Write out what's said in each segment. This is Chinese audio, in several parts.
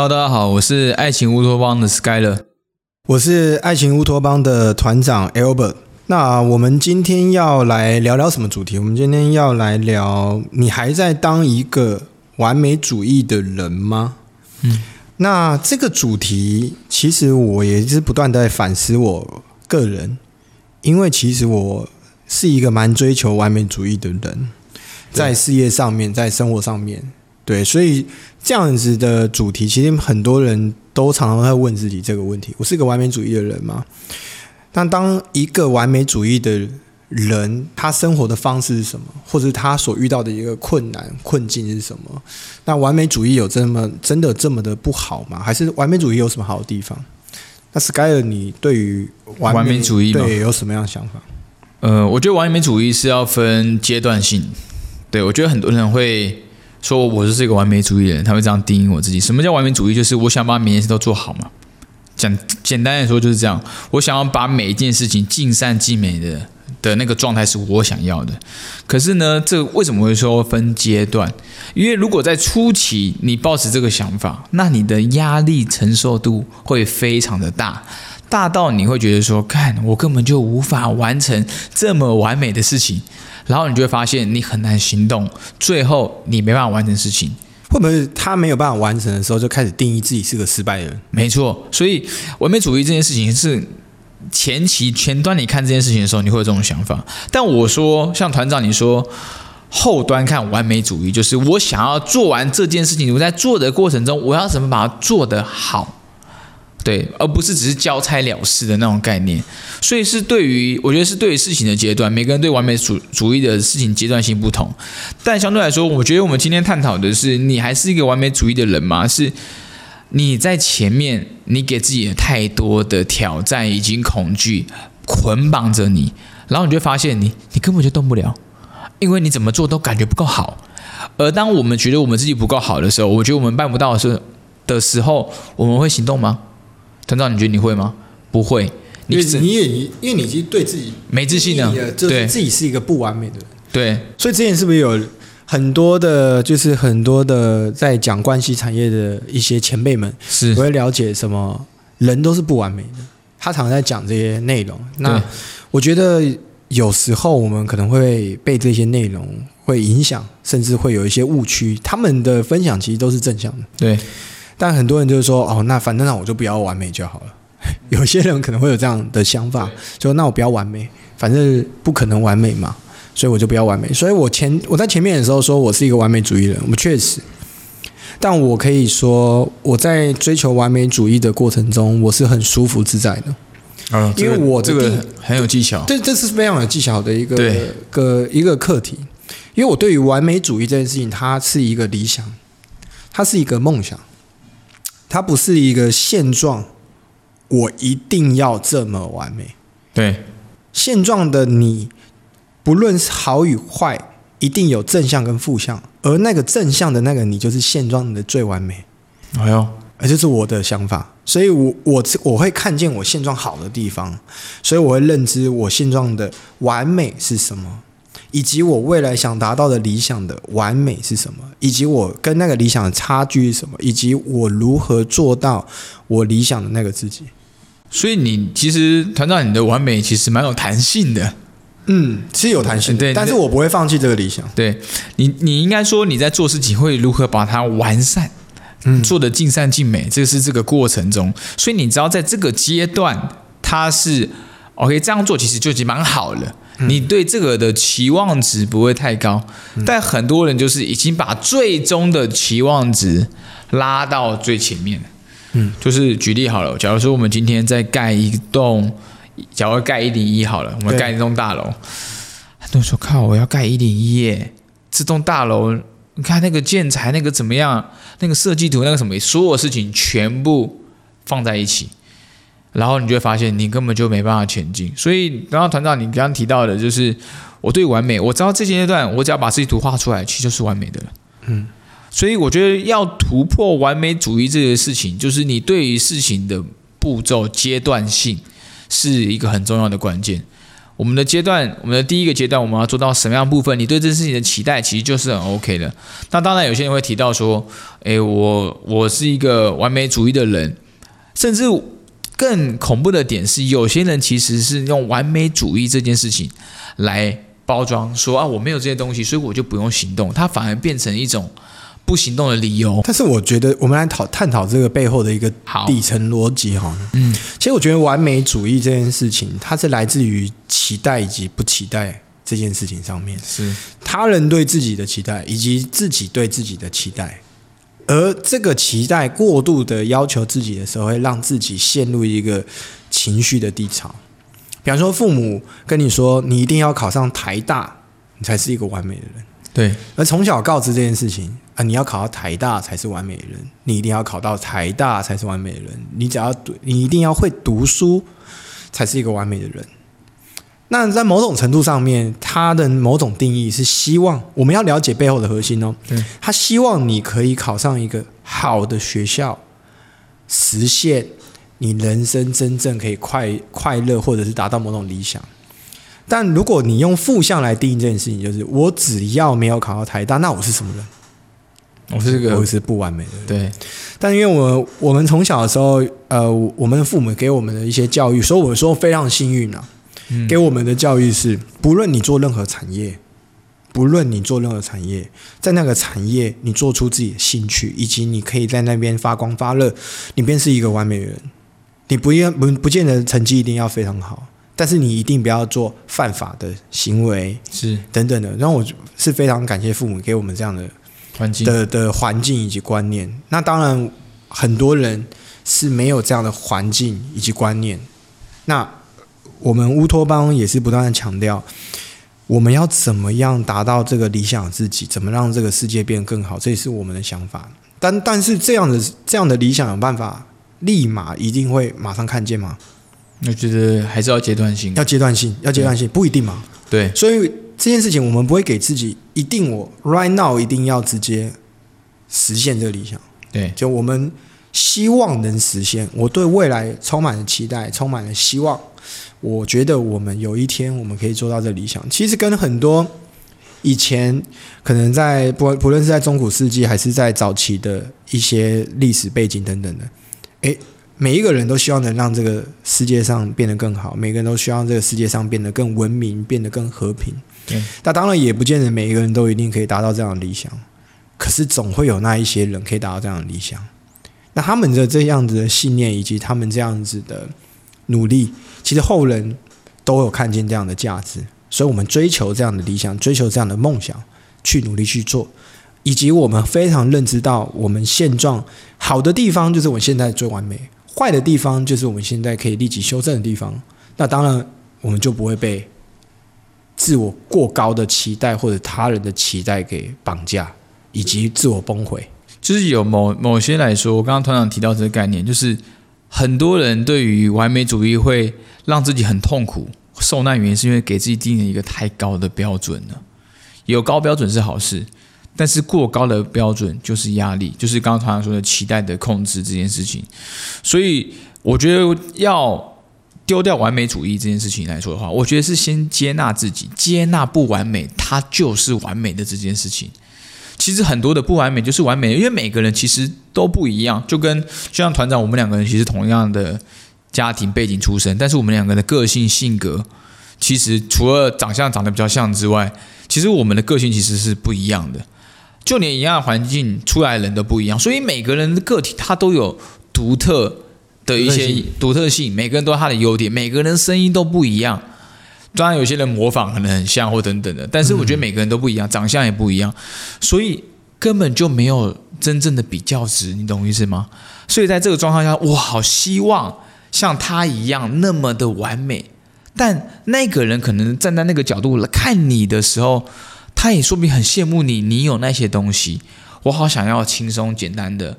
Hello，大家好，我是爱情乌托邦的 Skyler。我是爱情乌托邦的团长 Albert。那我们今天要来聊聊什么主题？我们今天要来聊，你还在当一个完美主义的人吗？嗯，那这个主题，其实我也是不断地在反思我个人，因为其实我是一个蛮追求完美主义的人，在事业上面，在生活上面，对，所以这样子的主题，其实很多人都常常会问自己这个问题：我是一个完美主义的人吗？但当一个完美主义的人，他生活的方式是什么，或者他所遇到的一个困难困境是什么？那完美主义有这么真的这么的不好吗？还是完美主义有什么好的地方？那 Sky，你对于完完美主义对有什么样的想法？呃，我觉得完美主义是要分阶段性。对我觉得很多人会说我就是一个完美主义的人，他会这样定义我自己。什么叫完美主义？就是我想把每件事都做好嘛。讲简单来说就是这样，我想要把每一件事情尽善尽美的的那个状态是我想要的。可是呢，这为什么会说分阶段？因为如果在初期你抱持这个想法，那你的压力承受度会非常的大，大到你会觉得说，看我根本就无法完成这么完美的事情，然后你就会发现你很难行动，最后你没办法完成事情。会不会他没有办法完成的时候，就开始定义自己是个失败的人？没错，所以完美主义这件事情是前期前端你看这件事情的时候，你会有这种想法。但我说，像团长你说，后端看完美主义，就是我想要做完这件事情，我在做的过程中，我要怎么把它做得好。对，而不是只是交差了事的那种概念，所以是对于我觉得是对于事情的阶段，每个人对完美主主义的事情阶段性不同。但相对来说，我觉得我们今天探讨的是，你还是一个完美主义的人吗？是你在前面，你给自己太多的挑战以及恐惧捆绑着你，然后你就发现你你根本就动不了，因为你怎么做都感觉不够好。而当我们觉得我们自己不够好的时候，我觉得我们办不到的时的时候，我们会行动吗？团长，你觉得你会吗？不会，因为你也因为你已经对自己没自信了，对，自己是一个不完美的人，对。所以之前是不是有很多的，就是很多的在讲关系产业的一些前辈们，是我会了解什么人都是不完美的，他常常在讲这些内容。那我觉得有时候我们可能会被这些内容会影响，甚至会有一些误区。他们的分享其实都是正向的，对。但很多人就是说，哦，那反正那我就不要完美就好了。有些人可能会有这样的想法，就那我不要完美，反正不可能完美嘛，所以我就不要完美。所以我前我在前面的时候说我是一个完美主义人，我确实，但我可以说我在追求完美主义的过程中，我是很舒服自在的。啊，因为我这个很有技巧，这，这是非常有技巧的一个个一个课题。因为我对于完美主义这件事情，它是一个理想，它是一个梦想。它不是一个现状，我一定要这么完美。对，现状的你，不论是好与坏，一定有正向跟负向，而那个正向的那个你，就是现状的最完美。哎呦，而这是我的想法，所以我我我会看见我现状好的地方，所以我会认知我现状的完美是什么。以及我未来想达到的理想的完美是什么？以及我跟那个理想的差距是什么？以及我如何做到我理想的那个自己？所以你其实团长，你的完美其实蛮有弹性的。嗯，是有弹性，对，但是我不会放弃这个理想。对你，你应该说你在做事情会如何把它完善，嗯，做的尽善尽美，这是这个过程中。所以你知道，在这个阶段，它是 OK 这样做，其实就已经蛮好了。你对这个的期望值不会太高，但很多人就是已经把最终的期望值拉到最前面。嗯，就是举例好了，假如说我们今天在盖一栋，假如盖一零一好了，我们盖一栋大楼，很多人说靠，我要盖一零一耶，这栋大楼，你看那个建材那个怎么样，那个设计图那个什么，所有事情全部放在一起。然后你就会发现，你根本就没办法前进。所以刚刚团长你刚刚提到的，就是我对完美，我知道这阶段我只要把设计图画出来，其实就是完美的了。嗯，所以我觉得要突破完美主义这个事情，就是你对于事情的步骤阶段性是一个很重要的关键。我们的阶段，我们的第一个阶段，我们要做到什么样部分？你对这件事情的期待其实就是很 OK 的。那当然，有些人会提到说，诶，我我是一个完美主义的人，甚至更恐怖的点是，有些人其实是用完美主义这件事情来包装，说啊，我没有这些东西，所以我就不用行动，它反而变成一种不行动的理由。但是我觉得，我们来讨探讨这个背后的一个底层逻辑哈。嗯，其实我觉得完美主义这件事情，它是来自于期待以及不期待这件事情上面，是他人对自己的期待以及自己对自己的期待，而这个期待过度的要求自己的时候，会让自己陷入一个情绪的低潮。比方说，父母跟你说你一定要考上台大，你才是一个完美的人。对，而从小告知这件事情啊，你要考到台大才是完美的人，你一定要考到台大才是完美的人，你只要读，你一定要会读书才是一个完美的人。那在某种程度上面，他的某种定义是希望我们要了解背后的核心哦。对，他希望你可以考上一个好的学校，实现你人生真正可以快快乐，或者是达到某种理想。但如果你用负向来定义这件事情，就是我只要没有考到台大，那我是什么人？我是个我是不完美的人。对，但因为我我们从小的时候，呃，我们的父母给我们的一些教育，所以我说非常幸运啊。嗯给我们的教育是，不论你做任何产业，不论你做任何产业，在那个产业你做出自己的兴趣，以及你可以在那边发光发热，你便是一个完美人。你不要不不见得成绩一定要非常好，但是你一定不要做犯法的行为是等等的。然后我是非常感谢父母给我们这样的环境的的环境以及观念。那当然，很多人是没有这样的环境以及观念。那我们乌托邦也是不断的强调，我们要怎么样达到这个理想自己，怎么让这个世界变得更好，这也是我们的想法。但但是这样的这样的理想有办法立马一定会马上看见吗？我觉得还是要阶段性。要阶段性，要阶段性，不一定嘛。对，所以这件事情我们不会给自己一定我 right now 一定要直接实现这个理想。对，就我们希望能实现，我对未来充满了期待，充满了希望。我觉得我们有一天我们可以做到这理想。其实跟很多以前可能在不不论是在中古世纪还是在早期的一些历史背景等等的，诶，每一个人都希望能让这个世界上变得更好，每个人都希望这个世界上变得更文明，变得更和平。对，那当然也不见得每一个人都一定可以达到这样的理想，可是总会有那一些人可以达到这样的理想。那他们的这样子的信念以及他们这样子的努力，其实后人都有看见这样的价值，所以我们追求这样的理想，追求这样的梦想，去努力去做，以及我们非常认知到我们现状好的地方就是我们现在最完美，坏的地方就是我们现在可以立即修正的地方。那当然，我们就不会被自我过高的期待或者他人的期待给绑架，以及自我崩毁。就是有某某些来说，我刚刚团长提到这个概念，就是很多人对于完美主义会让自己很痛苦、受难，原因是因为给自己定了一个太高的标准了。有高标准是好事，但是过高的标准就是压力，就是刚刚常常说的期待的控制这件事情。所以我觉得要丢掉完美主义这件事情来说的话，我觉得是先接纳自己，接纳不完美，它就是完美的这件事情。其实很多的不完美就是完美，因为每个人其实都不一样，就跟就像团长，我们两个人其实同样的家庭背景出身，但是我们两个人的个性性格，其实除了长相长得比较像之外，其实我们的个性其实是不一样的。就连一样的环境出来的人都不一样，所以每个人的个体他都有独特的一些独特性独特性，每个人都有他的优点，每个人声音都不一样。当然，有些人模仿可能很像或等等的，但是我觉得每个人都不一样，长相也不一样，所以根本就没有真正的比较值，你懂我意思吗？所以在这个状况下，我好希望像他一样那么的完美，但那个人可能站在那个角度来看你的时候，他也说不定很羡慕你，你有那些东西，我好想要轻松简单的。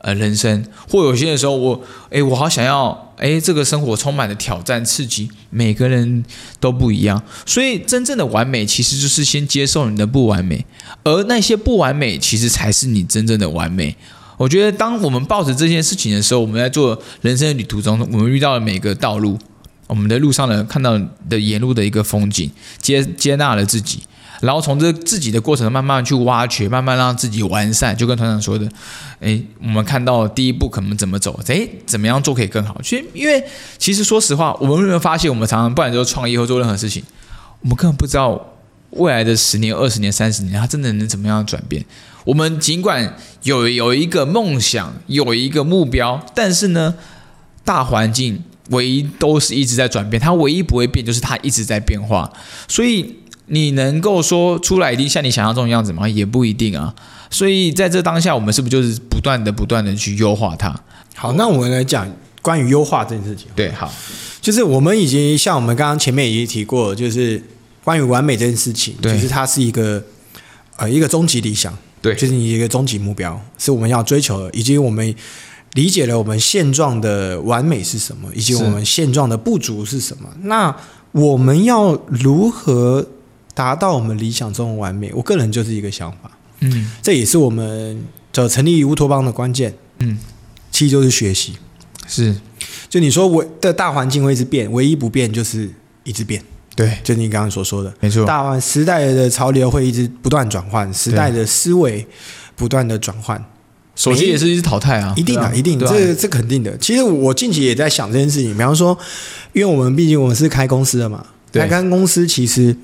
呃，人生或有些的时候我，诶，我好想要，诶，这个生活充满了挑战刺激，每个人都不一样，所以真正的完美其实就是先接受你的不完美，而那些不完美其实才是你真正的完美。我觉得，当我们抱着这件事情的时候，我们在做人生的旅途中，我们遇到的每个道路，我们的路上的看到的沿路的一个风景，接接纳了自己，然后从这自己的过程慢慢去挖掘，慢慢让自己完善。就跟团长说的，诶，我们看到第一步可能怎么走，诶，怎么样做可以更好？其实，因为其实说实话，我们有没有发现，我们常常不管做创业或做任何事情，我们根本不知道未来的十年、二十年、三十年，它真的能怎么样转变？我们尽管有有一个梦想，有一个目标，但是呢，大环境唯一都是一直在转变，它唯一不会变就是它一直在变化。所以你能够说出来一定像你想象中的样子吗？也不一定啊。所以在这当下，我们是不是就是不断的、不断的去优化它？好，那我们来讲关于优化这件事情。对，好，就是我们已经像我们刚刚前面已经提过，就是关于完美这件事情，对就是它是一个呃一个终极理想，对就是你一个终极目标，是我们要追求的，以及我们理解了我们现状的完美是什么，以及我们现状的不足是什么。那我们要如何达到我们理想中的完美？我个人就是一个想法，嗯。这也是我们的成立乌托邦的关键，嗯，其实就是学习。是。就你说，我的大环境会一直变，唯一不变就是一直变。对，就你刚刚所说的，没错，大环时代的潮流会一直不断转换，时代的思维不断的转换，手机也是一直淘汰啊，一定啊，一定，对啊。这这肯定的。其实我近期也在想这件事情，比方说，因为我们毕竟我们是开公司的嘛，开公司其实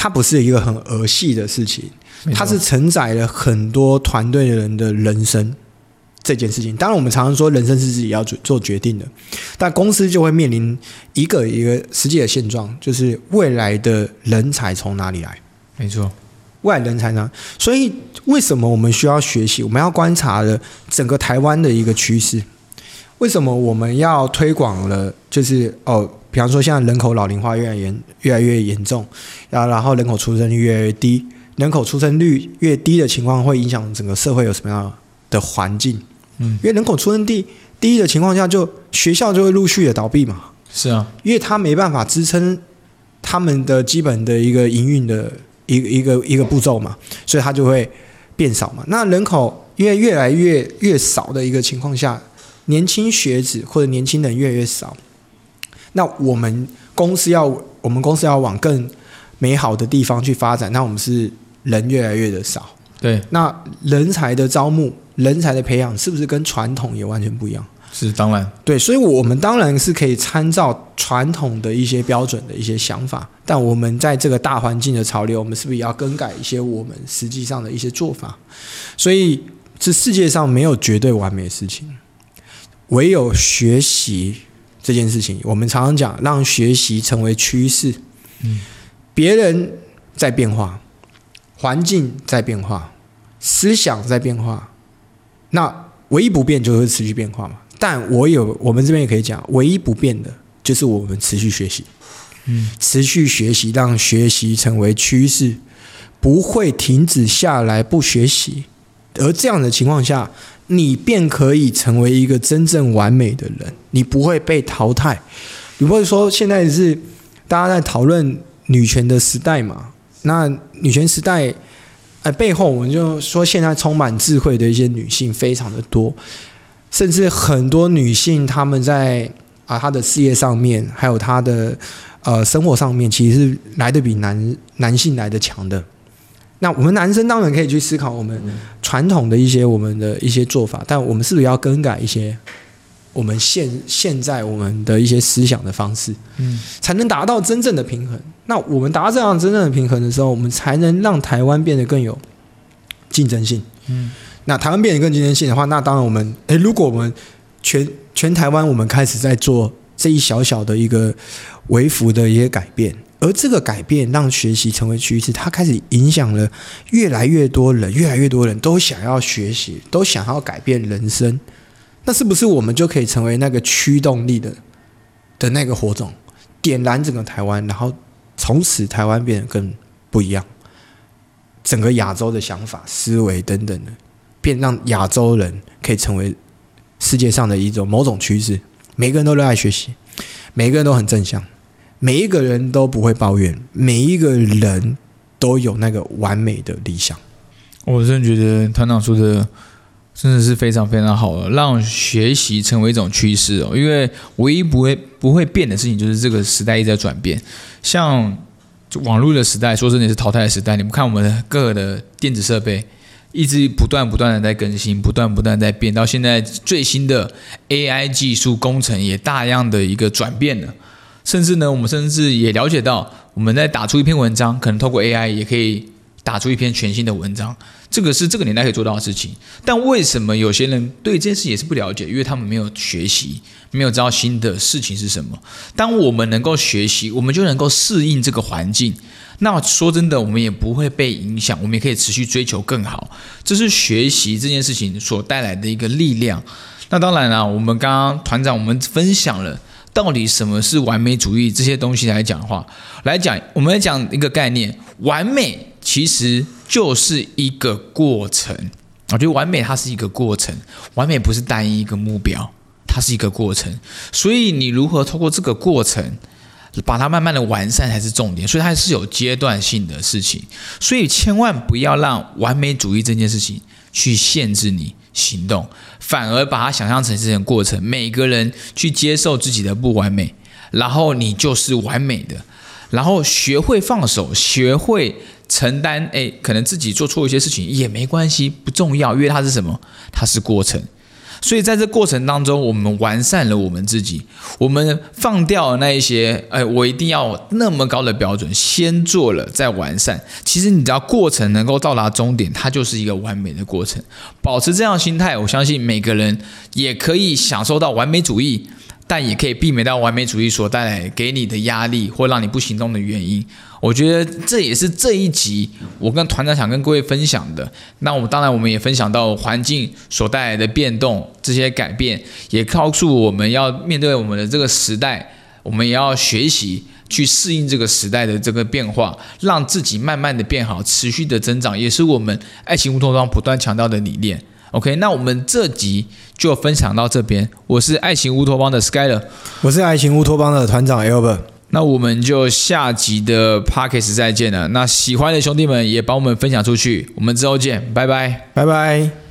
它不是一个很儿戏的事情，它是承载了很多团队的人的人生这件事情。当然，我们常常说人生是自己要做做决定的，但公司就会面临一个一个实际的现状，就是未来的人才从哪里来。没错，未来人才呢？所以为什么我们需要学习？我们要观察的整个台湾的一个趋势。为什么我们要推广了？就是哦，比方说现在人口老龄化越来越严越来越严重，然后然后人口出生率越来越低，人口出生率越低的情况会影响整个社会有什么样的环境？嗯，因为人口出生低低的情况下，就学校就会陆续的倒闭嘛。是啊，因为它没办法支撑他们的基本的一个营运的一个一个一个步骤嘛，所以它就会变少嘛。那人口因为越来越越少的一个情况下，年轻学子或者年轻人越来越少，那我们公司要我们公司要往更美好的地方去发展，那我们是人越来越的少，对，那人才的招募、人才的培养是不是跟传统也完全不一样？是当然，对，所以我们当然是可以参照传统的一些标准的一些想法，但我们在这个大环境的潮流，我们是不是也要更改一些我们实际上的一些做法？所以，这世界上没有绝对完美的事情，唯有学习这件事情。我们常常讲，让学习成为趋势。嗯，别人在变化，环境在变化，思想在变化，那唯一不变就是持续变化嘛。但我有，我们这边也可以讲，唯一不变的就是我们持续学习，嗯，持续学习，让学习成为趋势，不会停止下来不学习。而这样的情况下，你便可以成为一个真正完美的人，你不会被淘汰。你不会说现在是大家在讨论女权的时代嘛？那女权时代，哎，背后我们就说现在充满智慧的一些女性非常的多，甚至很多女性她们在啊她的事业上面，还有她的呃生活上面，其实是来的比男男性来的强的。那我们男生当然可以去思考我们传统的一些我们的一些做法，但我们是不是要更改一些我们现现在我们的一些思想的方式？嗯，才能达到真正的平衡。那我们达到这样真正的平衡的时候，我们才能让台湾变得更有竞争性。嗯，那台湾变得更竞争性的话，那当然我们，诶，如果我们全全台湾我们开始在做这一小小的一个微幅的一些改变，而这个改变让学习成为趋势，它开始影响了越来越多人，越来越多人都想要学习，都想要改变人生。那是不是我们就可以成为那个驱动力的的那个火种，点燃整个台湾，然后从此台湾变得更不一样？整个亚洲的想法、思维等等的，变让亚洲人可以成为世界上的一种某种趋势。每个人都热爱学习，每个人都很正向，每一个人都不会抱怨，每一个人都有那个完美的理想。我真的觉得团长说的真的是非常非常好了，让学习成为一种趋势哦。因为唯一不会不会变的事情，就是这个时代一直在转变。像网络的时代，说真的是淘汰的时代。你们看我们的各个的电子设备，一直不断不断的在更新，不断不断在变。到现在最新的 AI 技术工程也大量的一个转变了。甚至呢，我们甚至也了解到，我们在打出一篇文章，可能透过 AI 也可以打出一篇全新的文章。这个是这个年代可以做到的事情，但为什么有些人对这件事也是不了解？因为他们没有学习，没有知道新的事情是什么。当我们能够学习，我们就能够适应这个环境。那说真的，我们也不会被影响，我们也可以持续追求更好。这是学习这件事情所带来的一个力量。那当然了，我们刚刚团长我们分享了到底什么是完美主义这些东西来讲的话，来讲我们来讲一个概念，完美其实。就是一个过程，我觉得完美它是一个过程，完美不是单一一个目标，它是一个过程。所以你如何透过这个过程，把它慢慢的完善才是重点。所以它是有阶段性的事情，所以千万不要让完美主义这件事情去限制你行动，反而把它想象成是一个过程。每个人去接受自己的不完美，然后你就是完美的，然后学会放手，学会。承担哎，可能自己做错一些事情也没关系，不重要，因为它是什么？它是过程。所以在这过程当中，我们完善了我们自己，我们放掉了那一些哎，我一定要那么高的标准，先做了再完善。其实你只要过程能够到达终点，它就是一个完美的过程。保持这样心态，我相信每个人也可以享受到完美主义。但也可以避免到完美主义所带来给你的压力或让你不行动的原因。我觉得这也是这一集我跟团长想跟各位分享的。那我们当然我们也分享到环境所带来的变动，这些改变也告诉我们要面对我们的这个时代，我们也要学习去适应这个时代的这个变化，让自己慢慢的变好，持续的增长，也是我们爱情乌托邦不断强调的理念。OK，那我们这集就分享到这边。我是爱情乌托邦的 Skyler，我是爱情乌托邦的团长 Albert。那我们就下集的 Pockets 再见了。那喜欢的兄弟们也帮我们分享出去。我们之后见，拜拜，拜拜。